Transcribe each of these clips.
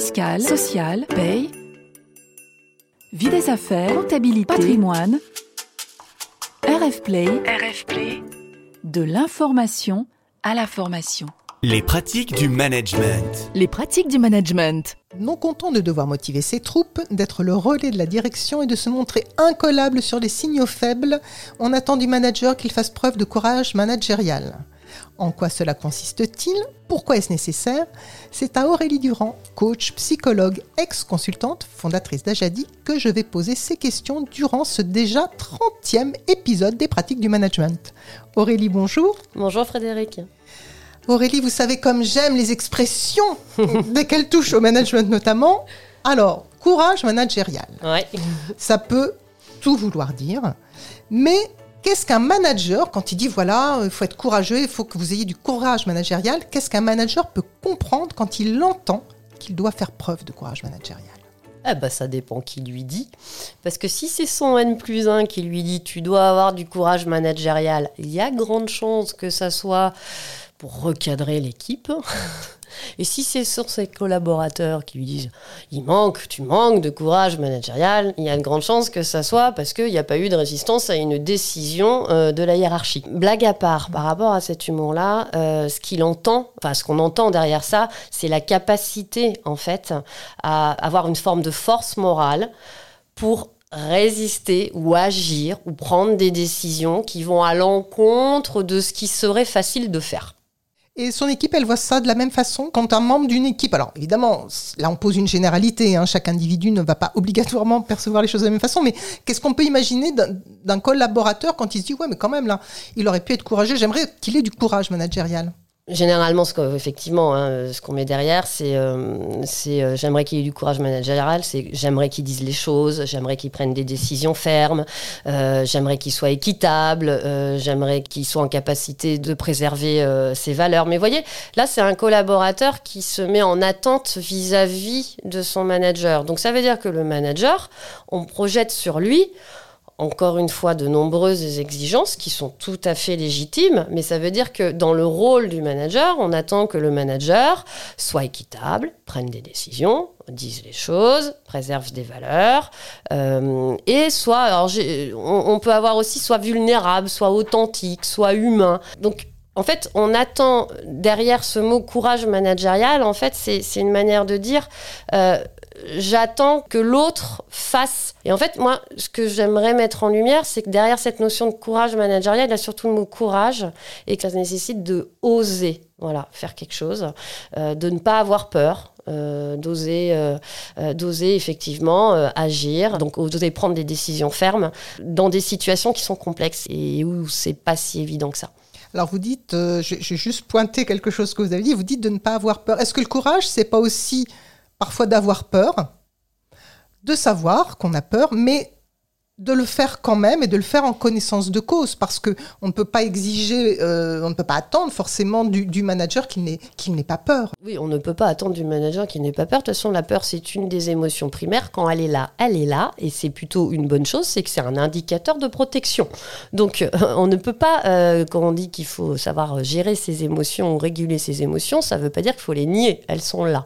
fiscale, sociale, paye, vie des affaires, comptabilité, patrimoine, RF Play, RF Play, de l'information à la formation. Les pratiques du management. Les pratiques du management. Non content de devoir motiver ses troupes, d'être le relais de la direction et de se montrer incollable sur les signaux faibles, on attend du manager qu'il fasse preuve de courage managérial. En quoi cela consiste-t-il? Pourquoi est-ce nécessaire? C'est à Aurélie Durand, coach, psychologue, ex-consultante, fondatrice d'Ajadi, que je vais poser ces questions durant ce déjà 30e épisode des pratiques du management. Aurélie, bonjour. Bonjour Frédéric. Aurélie, vous savez comme j'aime les expressions dès qu'elles touchent au management notamment. Alors, courage managérial. Ouais. Ça peut tout vouloir dire, mais qu'est-ce qu'un manager quand il dit voilà, il faut être courageux, il faut que vous ayez du courage managérial Qu'est-ce qu'un manager peut comprendre quand il entend qu'il doit faire preuve de courage managérial ah bah ça dépend qui lui dit. Parce que si c'est son N plus 1 qui lui dit tu dois avoir du courage managérial, il y a grande chance que ça soit pour recadrer l'équipe. Et si c'est sur ses collaborateurs qui lui disent il manque, tu manques de courage managérial, il y a une grande chance que ça soit parce qu'il n'y a pas eu de résistance à une décision euh, de la hiérarchie. Blague à part, par rapport à cet humour-là, euh, ce qu'il entend, enfin ce qu'on entend derrière ça, c'est la capacité en fait à avoir une forme de force morale pour résister ou agir ou prendre des décisions qui vont à l'encontre de ce qui serait facile de faire. Et son équipe, elle voit ça de la même façon quand un membre d'une équipe. Alors évidemment, là on pose une généralité, hein, chaque individu ne va pas obligatoirement percevoir les choses de la même façon, mais qu'est-ce qu'on peut imaginer d'un collaborateur quand il se dit ouais mais quand même là, il aurait pu être courageux, j'aimerais qu'il ait du courage managérial Généralement, ce effectivement, hein, ce qu'on met derrière, c'est euh, euh, j'aimerais qu'il ait du courage managérial, c'est j'aimerais qu'il dise les choses, j'aimerais qu'il prenne des décisions fermes, euh, j'aimerais qu'il soit équitable, euh, j'aimerais qu'il soit en capacité de préserver ses valeurs. Mais voyez, là, c'est un collaborateur qui se met en attente vis-à-vis -vis de son manager. Donc ça veut dire que le manager, on projette sur lui encore une fois de nombreuses exigences qui sont tout à fait légitimes, mais ça veut dire que dans le rôle du manager, on attend que le manager soit équitable, prenne des décisions, dise les choses, préserve des valeurs, euh, et soit, alors on, peut avoir aussi soit vulnérable, soit authentique, soit humain. Donc en fait, on attend derrière ce mot courage managérial, en fait, c'est une manière de dire euh, j'attends que l'autre fasse. Et en fait, moi, ce que j'aimerais mettre en lumière, c'est que derrière cette notion de courage managérial, il y a surtout le mot courage et que ça nécessite de oser, voilà, faire quelque chose, euh, de ne pas avoir peur. Euh, d'oser euh, d'oser effectivement agir donc d'oser prendre des décisions fermes dans des situations qui sont complexes et où c'est pas si évident que ça alors vous dites, j'ai juste pointé quelque chose que vous avez dit, vous dites de ne pas avoir peur. Est-ce que le courage, c'est pas aussi parfois d'avoir peur, de savoir qu'on a peur, mais de le faire quand même et de le faire en connaissance de cause parce que on ne peut pas exiger, euh, on ne peut pas attendre forcément du, manager qu'il n'ait pas peur. Oui, on ne peut pas attendre du manager qu'il n'ait pas peur. De toute façon, la peur c'est une des émotions primaires. Quand elle est là, elle est là et c'est plutôt une bonne chose. C'est que c'est un indicateur de protection. Donc euh, on ne peut pas, euh, quand on dit qu'il faut savoir gérer ses émotions ou réguler ses émotions, ça ne veut pas dire qu'il faut les nier. Elles sont là.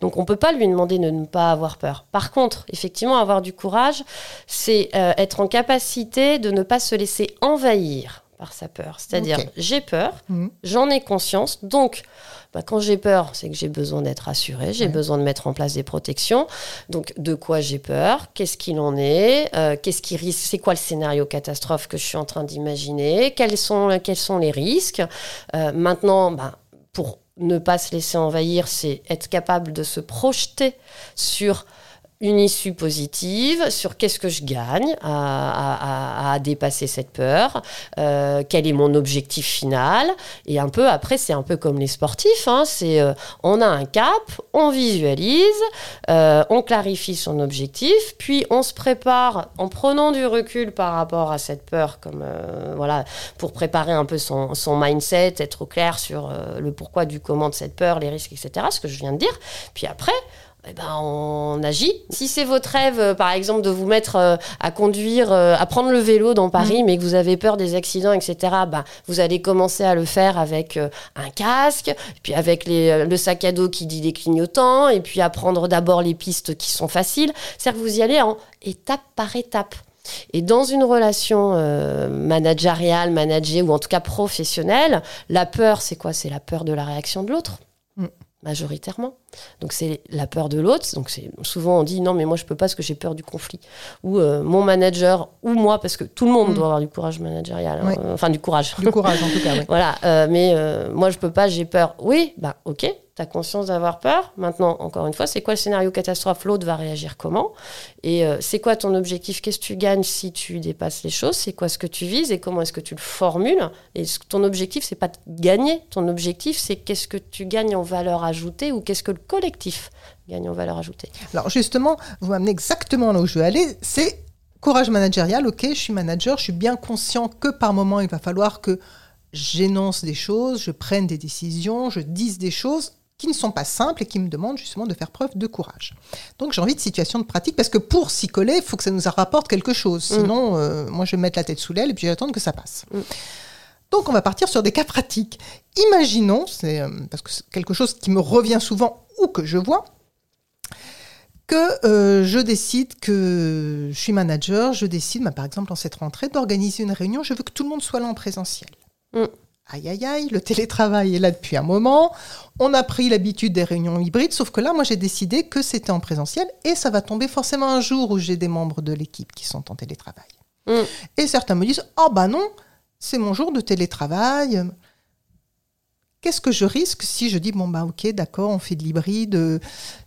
Donc on peut pas lui demander de ne pas avoir peur. Par contre, effectivement, avoir du courage, c'est être en capacité de ne pas se laisser envahir par sa peur. C'est-à-dire, j'ai peur, Mhm. j'en ai conscience, donc bah, quand j'ai peur, c'est que j'ai besoin d'être assuré, j'ai Ouais. besoin de mettre en place des protections. Donc, de quoi j'ai peur? Qu'est-ce qu'il en est? Euh, Qu'est-ce qui risque? C'est quoi le scénario catastrophe que je suis en train d'imaginer? Quels sont, quels sont les risques? Euh, Maintenant, bah, pour ne pas se laisser envahir, c'est être capable de se projeter sur une issue positive, sur qu'est-ce que je gagne à, à- dépasser cette peur, euh, quel est mon objectif final, et un peu après, c'est un peu comme les sportifs, hein, c'est euh, on a un cap, on visualise, euh, on clarifie son objectif, puis on se prépare en prenant du recul par rapport à cette peur, comme voilà, pour préparer un peu son, son mindset, être au clair sur le pourquoi du comment de cette peur, les risques, etc. Ce que je viens de dire. Puis après, eh ben, on agit. Si c'est votre rêve, euh, par exemple, de vous mettre euh, à conduire, euh, à prendre le vélo dans Paris, mais que vous avez peur des accidents, etc., ben, vous allez commencer à le faire avec euh, un casque, puis avec les, le sac à dos qui dit des clignotants, et puis à prendre d'abord les pistes qui sont faciles. C'est-à-dire que vous y allez en étape par étape. Et dans une relation euh, managériale, managée ou en tout cas professionnelle, la peur, c'est quoi? C'est la peur de la réaction de l'autre, Mm. majoritairement. Donc c'est la peur de l'autre. Donc c'est souvent on dit non mais moi je peux pas parce que j'ai peur du conflit. Ou euh, mon manager ou moi parce que tout le monde Mm. doit avoir du courage managérial, hein. Oui. Euh, enfin du courage. Du courage, en tout cas, oui. Voilà, euh, mais euh, moi je peux pas, j'ai peur. Oui, bah ok, t'as conscience d'avoir peur. Maintenant, encore une fois, c'est quoi le scénario catastrophe? L'autre va réagir comment? Et c'est quoi ton objectif? Qu'est-ce que tu gagnes si tu dépasses les choses? C'est quoi ce que tu vises et comment est-ce que tu le formules? Et ton objectif, c'est pas de gagner. Ton objectif, c'est qu'est-ce que tu gagnes en valeur ajoutée ou qu'est-ce que le collectif gagne en valeur ajoutée. Alors justement, vous m'amenez exactement là où je veux aller, c'est courage managérial, ok, je suis manager, je suis bien conscient que par moment, il va falloir que j'énonce des choses, je prenne des décisions, je dise des choses qui ne sont pas simples et qui me demandent justement de faire preuve de courage. Donc j'ai envie de situation de pratique parce que pour s'y coller, il faut que ça nous rapporte quelque chose. Sinon, euh, moi je vais me mettre la tête sous l'aile et puis j'attends que ça passe. Mm. Donc on va partir sur des cas pratiques. Imaginons, c'est euh, parce que c'est quelque chose qui me revient souvent ou que je vois, que euh, je décide que je suis manager, je décide, bah, par exemple en cette rentrée, d'organiser une réunion, je veux que tout le monde soit là en présentiel. Mm. Aïe aïe aïe, le télétravail est là depuis un moment, on a pris l'habitude des réunions hybrides, sauf que là, moi j'ai décidé que c'était en présentiel et ça va tomber forcément un jour où j'ai des membres de l'équipe qui sont en télétravail. Mm. Et certains me disent, oh bah non, c'est mon jour de télétravail. Qu'est-ce que je risque si je dis, bon bah ok, d'accord, on fait de l'hybride, euh,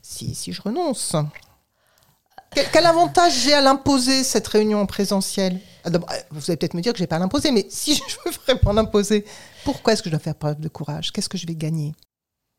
si, si je renonce? Quel, quel avantage j'ai à l'imposer, cette réunion en présentiel? Ah, euh, Vous allez peut-être me dire que je n'ai pas à l'imposer, mais si je veux vraiment l'imposer, pourquoi est-ce que je dois faire preuve de courage? Qu'est-ce que je vais gagner?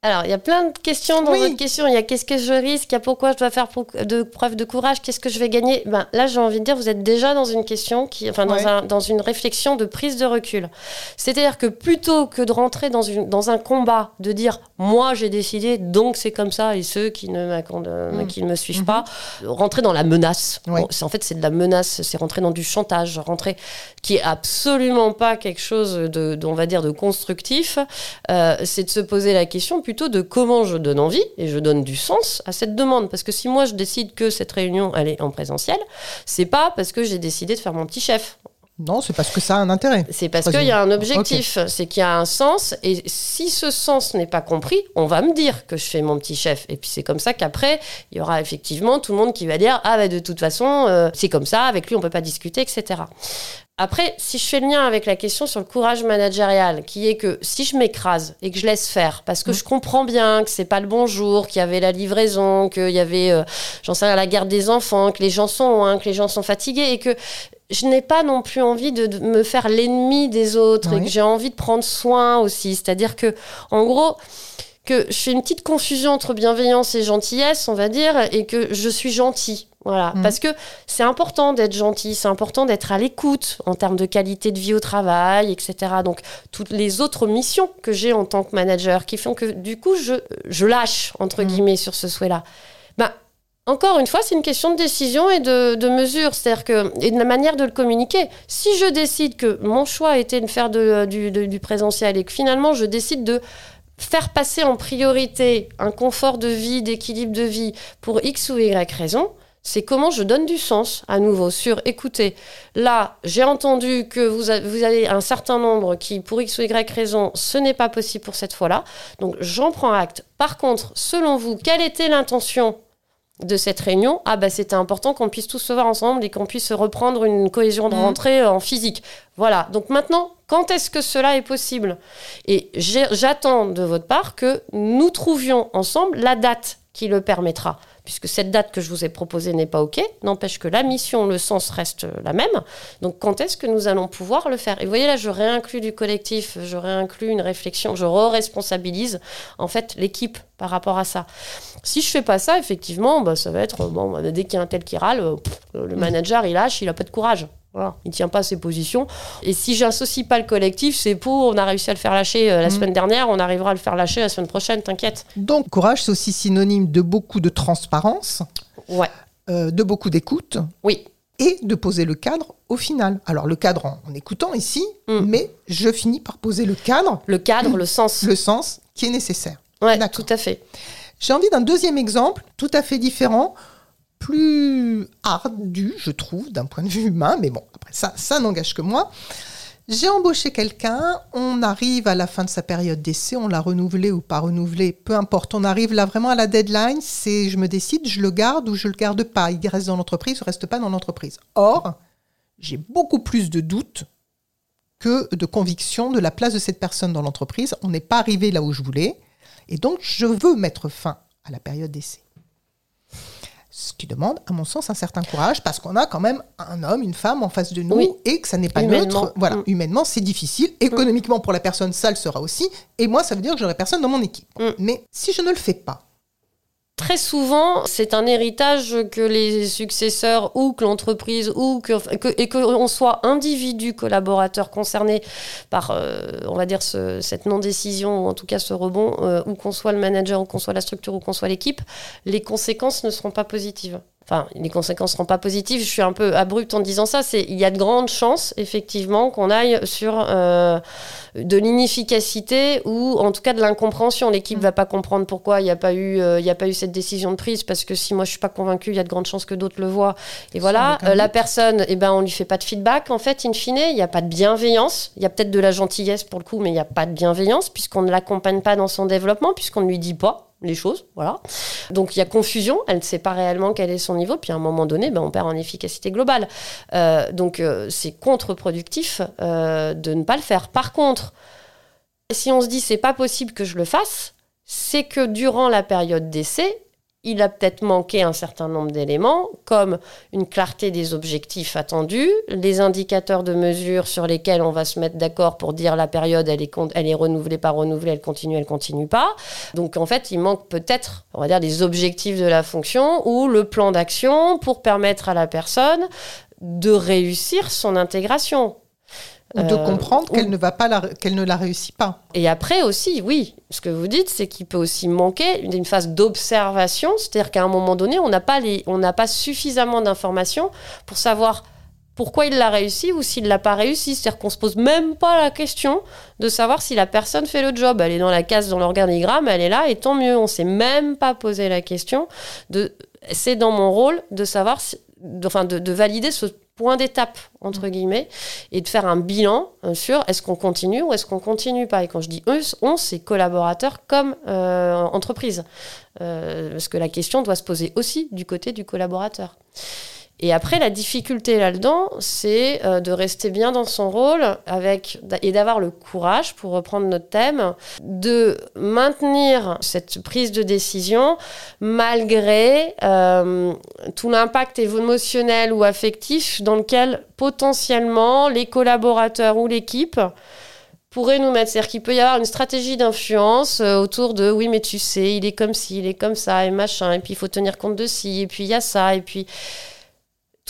Alors, il y a plein de questions dans Oui. votre question. Il y a qu'est-ce que je risque, il y a pourquoi je dois faire de preuve de courage, qu'est-ce que je vais gagner? Ben, là, j'ai envie de dire, vous êtes déjà dans une question, qui, enfin, dans, Ouais. un- dans une réflexion de prise de recul. C'est-à-dire que plutôt que de rentrer dans, une, dans un combat, de dire moi j'ai décidé, donc c'est comme ça, et ceux qui ne, Mm. qui ne me suivent Mhm. pas, rentrer dans la menace. Ouais. Bon, c'est- en fait, c'est de la menace, c'est rentrer dans du chantage, rentrer qui est absolument pas quelque chose de, de- on va dire, de constructif. Euh, c'est de se poser la question plutôt de comment je donne envie et je donne du sens à cette demande. Parce que si moi je décide que cette réunion elle est en présentiel, c'est pas parce que j'ai décidé de faire mon petit chef. Non, c'est parce que ça a un intérêt. C'est parce qu'il y a un objectif, c'est qu'il y a un sens, et si ce sens n'est pas compris, on va me dire que je fais mon petit chef. Et puis c'est comme ça qu'après, il y aura effectivement tout le monde qui va dire Ah, bah, de toute façon, euh, c'est comme ça, avec lui, on peut pas discuter, etc. Après, si je fais le lien avec la question sur le courage managérial, qui est que si je m'écrase et que je laisse faire, parce que Mm. je comprends bien que c'est pas le bon jour, qu'il y avait la livraison, qu'il y avait, euh, j'en sais rien, la garde des enfants, que les gens sont loin, que les gens sont fatigués, et que je n'ai pas non plus envie de, de me faire l'ennemi des autres, et que j'ai envie de prendre soin aussi. C'est-à-dire que, en gros, que je fais une petite confusion entre bienveillance et gentillesse, on va dire, et que je suis gentil. Voilà, Mhm. parce que c'est important d'être gentil, c'est important d'être à l'écoute en termes de qualité de vie au travail, etc. Donc, toutes les autres missions que j'ai en tant que manager qui font que, du coup, je, je lâche, entre Mhm. guillemets, sur ce souhait-là. Ben, encore une fois, c'est une question de décision et de, de mesure, c'est-à-dire que et de la manière de le communiquer. Si je décide que mon choix était de faire de- du, de- du présentiel et que finalement je décide de faire passer en priorité un confort de vie, d'équilibre de vie pour X ou Y raison, c'est comment je donne du sens à nouveau sur écoutez, là j'ai entendu que vous, a- vous avez un certain nombre qui pour X ou Y raison ce n'est pas possible pour cette fois-là, donc j'en prends acte. Par contre, selon vous, quelle était l'intention de cette réunion, ah bah c'était important qu'on puisse tous se voir ensemble et qu'on puisse reprendre une cohésion de Mhm. rentrée euh, en physique. Voilà. Donc maintenant, quand est-ce que cela est possible? Et j'attends de votre part que nous trouvions ensemble la date qui le permettra. Puisque cette date que je vous ai proposée n'est pas OK, n'empêche que la mission, le sens reste la même. Donc quand est-ce que nous allons pouvoir le faire? Et vous voyez là, je réinclus du collectif, je réinclus une réflexion, je re-responsabilise en fait l'équipe par rapport à ça. Si je fais pas ça, effectivement, bah, ça va être bon. bah, dès qu'il y a un tel qui râle, le manager il lâche, il a pas de courage. Voilà, il tient pas ses positions. Et si j'associe pas le collectif, c'est pour, on a réussi à le faire lâcher euh, la Mm. semaine dernière, on arrivera à le faire lâcher la semaine prochaine, t'inquiète. Donc, courage, c'est aussi synonyme de beaucoup de transparence, Ouais, euh, de beaucoup d'écoute oui, et de poser le cadre au final. Alors, le cadre en, en écoutant ici, Mm. mais je finis par poser le cadre, le cadre, le sens. le sens qui est nécessaire. Ouais, tout à fait. J'ai envie d'un deuxième exemple, tout à fait différent, plus ardu, je trouve, d'un point de vue humain, mais bon, après ça, ça n'engage que moi. J'ai embauché quelqu'un, on arrive à la fin de sa période d'essai, on l'a renouvelé ou pas renouvelé, peu importe, on arrive là vraiment à la deadline, c'est je me décide, je le garde ou je le garde pas, il reste dans l'entreprise ou reste pas dans l'entreprise. Or, j'ai beaucoup plus de doutes que de conviction de la place de cette personne dans l'entreprise. On n'est pas arrivé là où je voulais, et donc je veux mettre fin à la période d'essai. Ce qui demande, à mon sens, un certain courage, parce qu'on a quand même un homme, une femme en face de nous, Oui. et que ça n'est pas neutre. Voilà, Mm. humainement, c'est difficile. Économiquement, pour la personne, ça le sera aussi. Et moi, ça veut dire que j'aurai personne dans mon équipe. Mm. Mais si je ne le fais pas, Très souvent, c'est un héritage que les successeurs ou que l'entreprise ou que, et qu'on soit individu collaborateur concerné par, euh, on va dire, ce- cette non-décision ou en tout cas ce rebond, euh, ou qu'on soit le manager ou qu'on soit la structure ou qu'on soit l'équipe, les conséquences ne seront pas positives. Enfin, les conséquences ne seront pas positives. Je suis un peu abrupte en disant ça. C'est il y a de grandes chances, effectivement, qu'on aille sur euh, de l'inefficacité ou en tout cas de l'incompréhension. L'équipe Mm. va pas comprendre pourquoi il n'y a pas eu euh, il y a pas eu cette décision de prise parce que si moi je suis pas convaincue, il y a de grandes chances que d'autres le voient. Et voilà, Euh, la personne, eh ben on lui fait pas de feedback en fait in fine, il n'y a pas de bienveillance, il y a peut-être de la gentillesse pour le coup, mais il n'y a pas de bienveillance puisqu'on ne l'accompagne pas dans son développement, puisqu'on ne lui dit pas les choses, voilà. Donc il y a confusion, elle ne sait pas réellement quel est son niveau, puis à un moment donné, ben, on perd en efficacité globale. Euh, donc euh, c'est contre-productif euh, de ne pas le faire. Par contre, si on se dit c'est pas possible que je le fasse, c'est que durant la période d'essai, il a peut-être manqué un certain nombre d'éléments, comme une clarté des objectifs attendus, les indicateurs de mesure sur lesquels on va se mettre d'accord pour dire la période, elle est, renouvelée, pas renouvelée, elle continue, elle continue pas. Donc en fait, il manque peut-être, on va dire, les objectifs de la fonction ou le plan d'action pour permettre à la personne de réussir son intégration. Ou de Euh, comprendre ou- qu'elle ne, va pas la- qu'elle ne la réussit pas. et après aussi, oui, ce que vous dites, c'est qu'il peut aussi manquer d'une phase d'observation, c'est-à-dire qu'à un moment donné, on n'a pas, les, on n'a pas suffisamment d'informations pour savoir pourquoi il l'a réussi ou s'il l'a pas réussi. C'est-à-dire qu'on se pose même pas la question de savoir si la personne fait le job. Elle est dans la case, dans l'organigramme, elle est là, et tant mieux. On s'est même pas posé la question de. C'est dans mon rôle de savoir, si- de- enfin, de, de valider ce point d'étape entre guillemets et de faire un bilan euh, sur est-ce qu'on continue ou est-ce qu'on continue pas. Et quand je dis eux, on, c'est collaborateurs comme euh, entreprise. Euh, parce que la question doit se poser aussi du côté du collaborateur. Et après, la difficulté là-dedans, c'est euh, de rester bien dans son rôle avec, et d'avoir le courage, pour reprendre notre thème, de maintenir cette prise de décision malgré euh, tout l'impact émotionnel ou affectif dans lequel potentiellement les collaborateurs ou l'équipe pourraient nous mettre. C'est-à-dire qu'il peut y avoir une stratégie d'influence euh, autour de oui, mais tu sais, il est comme ci, il est comme ça, et machin, et puis il faut tenir compte de ci, et puis il y a ça, et puis.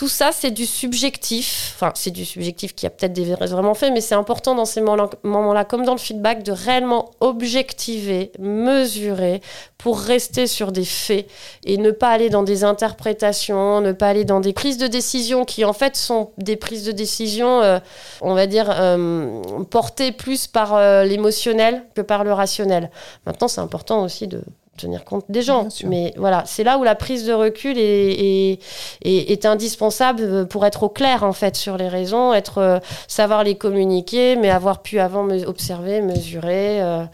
Tout ça, c'est du subjectif. Enfin, c'est du subjectif qui a peut-être des vraiment fait, mais c'est important dans ces moments-là, comme dans le feedback, de réellement objectiver, mesurer, pour rester sur des faits et ne pas aller dans des interprétations, ne pas aller dans des prises de décision qui, en fait, sont des prises de décision, euh, on va dire, euh, portées plus par euh, l'émotionnel que par le rationnel. Maintenant, c'est important aussi de tenir compte des gens. Mais voilà, c'est là où la prise de recul est, est, est- est indispensable pour être au clair en fait sur les raisons, être euh, savoir les communiquer, mais avoir pu avant me- observer, mesurer euh,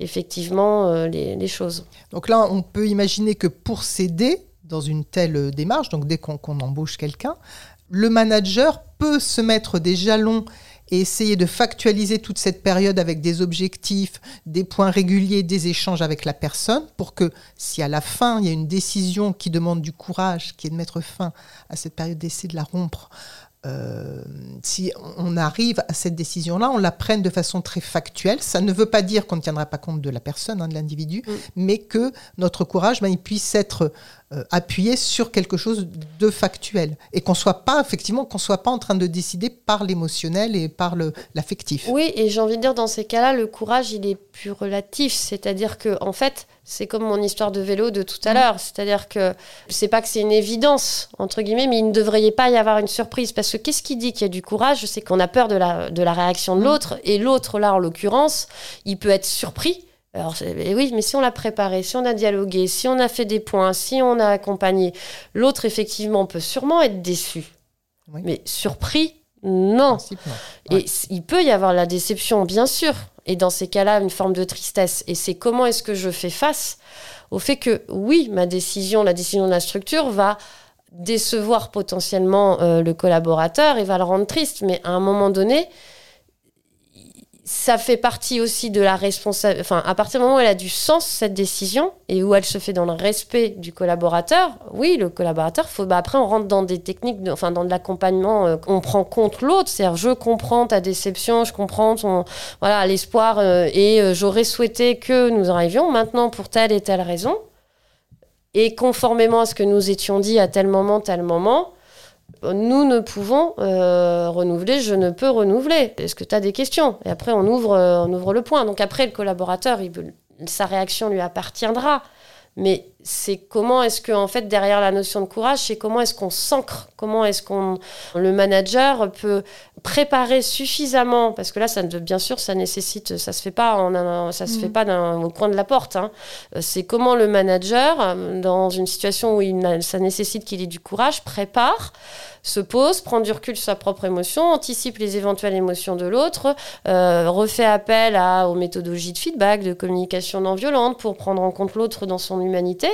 effectivement euh, les, les choses. Donc là, on peut imaginer que pour s'aider dans une telle démarche, donc dès qu'on qu'on embauche quelqu'un, le manager peut se mettre des jalons et essayer de factualiser toute cette période avec des objectifs, des points réguliers, des échanges avec la personne, pour que si à la fin, il y a une décision qui demande du courage, qui est de mettre fin à cette période d'essai, de la rompre, euh, si on arrive à cette décision-là, on la prenne de façon très factuelle. Ça ne veut pas dire qu'on ne tiendra pas compte de la personne, hein, de l'individu, Mm. mais que notre courage, ben, il puisse être euh, appuyer sur quelque chose de factuel et qu'on soit pas effectivement qu'on soit pas en train de décider par l'émotionnel et par l'affectif. Oui, et j'ai envie de dire dans ces cas-là, le courage il est plus relatif, c'est-à-dire que en fait c'est comme mon histoire de vélo de tout à Mmh. l'heure, c'est-à-dire que c'est pas que c'est une évidence entre guillemets, mais il ne devrait pas y avoir une surprise parce que qu'est-ce qui dit qu'il y a du courage? C'est qu'on a peur de la de la réaction de Mmh. l'autre et l'autre là en l'occurrence, il peut être surpris. Alors, oui, mais si on l'a préparé, si on a dialogué, si on a fait des points, si on a accompagné, l'autre, effectivement, peut sûrement être déçu. Oui. Mais surpris, non. Principe, non. Et Ouais. il peut y avoir la déception, bien sûr. Et dans ces cas-là, une forme de tristesse. Et c'est comment est-ce que je fais face au fait que, oui, ma décision, la décision de la structure va décevoir potentiellement euh, le collaborateur et va le rendre triste. Mais à un moment donné, ça fait partie aussi de la responsabilité. Enfin, à partir du moment où elle a du sens, cette décision, et où elle se fait dans le respect du collaborateur, oui, le collaborateur, bah, après, on rentre dans des techniques, enfin, dans de l'accompagnement, euh, on prend compte l'autre, c'est-à-dire, je comprends ta déception, je comprends ton, voilà, l'espoir, euh, et euh, j'aurais souhaité que nous arrivions maintenant pour telle et telle raison. Et conformément à ce que nous étions dit à tel moment, tel moment, nous ne pouvons euh, renouveler, je ne peux renouveler. Est-ce que tu as des questions? Et après, on ouvre, euh, on ouvre le point. Donc après, le collaborateur, sa réaction lui appartiendra. Mais c'est comment est-ce que, en fait, derrière la notion de courage, c'est comment est-ce qu'on s'ancre Comment est-ce qu'on, le manager peut préparer suffisamment Parce que là, ça, bien sûr, ça nécessite, ça se fait pas, en un- ça se fait pas d'un- au coin de la porte. hein. C'est comment le manager, dans une situation où il ça nécessite qu'il ait du courage, prépare se pose, prend du recul sur sa propre émotion, anticipe les éventuelles émotions de l'autre, euh, refait appel à, aux méthodologies de feedback, de communication non violente pour prendre en compte l'autre dans son humanité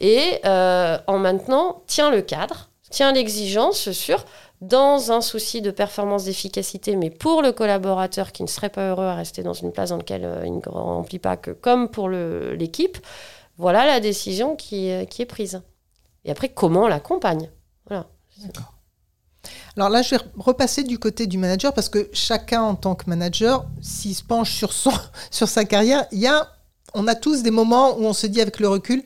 et euh, en maintenant tient le cadre, tient l'exigence sur dans un souci de performance d'efficacité, mais pour le collaborateur qui ne serait pas heureux à rester dans une place dans laquelle euh, il ne remplit pas que comme pour l'équipe, voilà la décision qui, euh, qui est prise. Et après, comment on l'accompagne Voilà. Alors là, je vais repasser du côté du manager parce que chacun en tant que manager, s'il se penche sur, son, sur sa carrière, y a, on a tous des moments où on se dit avec le recul,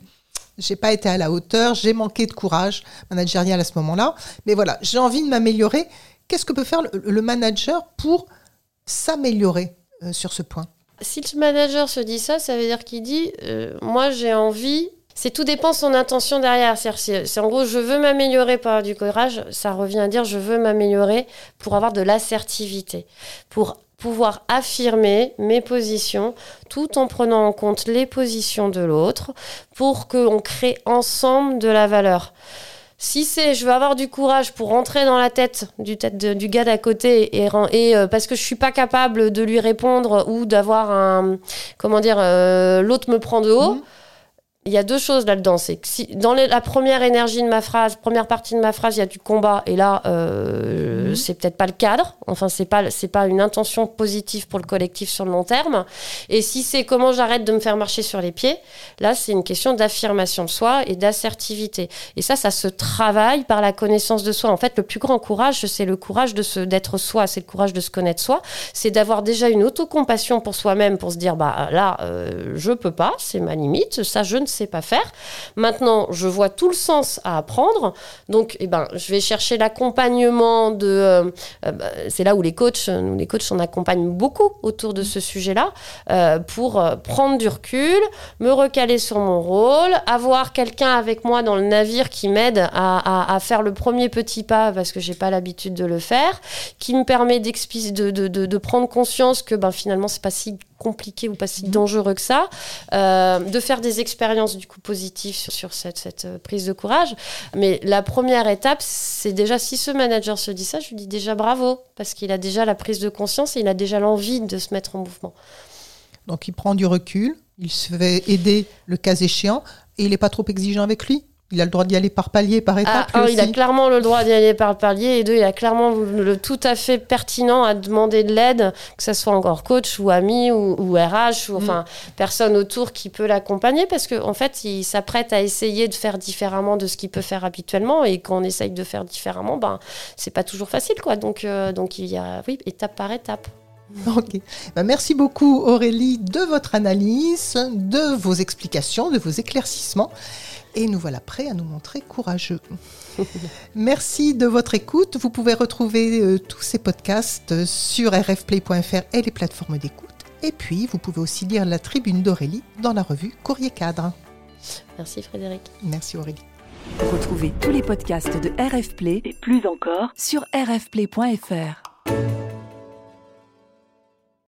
j'ai pas été à la hauteur, j'ai manqué de courage managérial à ce moment-là, mais voilà, j'ai envie de m'améliorer. Qu'est-ce que peut faire le, manager pour s'améliorer euh, sur ce point? Si le manager se dit ça, ça veut dire qu'il dit euh, Moi, j'ai envie. C'est tout dépend de son intention derrière. C'est en gros, je veux m'améliorer par du courage. Ça revient à dire je veux m'améliorer pour avoir de l'assertivité, pour pouvoir affirmer mes positions tout en prenant en compte les positions de l'autre pour qu'on crée ensemble de la valeur. Si c'est je veux avoir du courage pour rentrer dans la tête du, gars d'à côté et euh, parce que je suis pas capable de lui répondre ou d'avoir un comment dire euh, l'autre me prend de haut, Mhm. Il y a deux choses là-dedans. C'est que si dans les- la première énergie de ma phrase, première partie de ma phrase, il y a du combat et là euh, Mhm. c'est peut-être pas le cadre. Enfin c'est pas c'est pas une intention positive pour le collectif sur le long terme. Et si c'est comment j'arrête de me faire marcher sur les pieds, là c'est une question d'affirmation de soi et d'assertivité. Et ça, ça se travaille par la connaissance de soi. En fait, le plus grand courage, c'est le courage de se d'être soi, c'est le courage de se connaître soi, c'est d'avoir déjà une autocompassion pour soi-même, pour se dire bah là, euh, je peux pas, c'est ma limite, ça je ne sais pas faire. Maintenant, je vois tout le sens à apprendre, donc eh ben, je vais chercher l'accompagnement de. euh, euh, bah, c'est là où les coachs, nous les coachs, on accompagne beaucoup autour de ce sujet-là euh, pour prendre du recul, me recaler sur mon rôle, avoir quelqu'un avec moi dans le navire qui m'aide à, faire le premier petit pas parce que j'ai pas l'habitude de le faire, qui me permet de, de prendre conscience que ben, finalement c'est pas si compliqué ou pas si dangereux que ça, euh, de faire des expériences du coup positives sur, sur cette, cette euh, prise de courage. Mais la première étape, c'est déjà si ce manager se dit ça, je lui dis déjà bravo parce qu'il a déjà la prise de conscience et il a déjà l'envie de se mettre en mouvement. Donc il prend du recul, il se fait aider le cas échéant et il n'est pas trop exigeant avec lui? Il a le droit d'y aller par palier, par Ah, étape. un, lui il a clairement le droit d'y aller par palier, et deux, il a clairement le, tout à fait pertinent à demander de l'aide, que ce soit encore coach ou ami ou, ou RH, ou enfin personne autour qui peut l'accompagner, parce qu'en en fait, il s'apprête à essayer de faire différemment de ce qu'il peut faire habituellement, et quand on essaye de faire différemment, ben, c'est pas toujours facile, quoi. Donc, euh, donc il y a, oui, étape par étape. Ok. Ben, merci beaucoup Aurélie de votre analyse, de vos explications, de vos éclaircissements. Et nous voilà prêts à nous montrer courageux. merci de votre écoute. Vous pouvez retrouver euh, tous ces podcasts sur rfplay.fr et les plateformes d'écoute. Et puis, vous pouvez aussi lire la tribune d'Aurélie dans la revue Courrier Cadre. Merci Frédéric. Merci Aurélie. Retrouvez tous les podcasts de RF Play et plus encore sur rfplay.fr.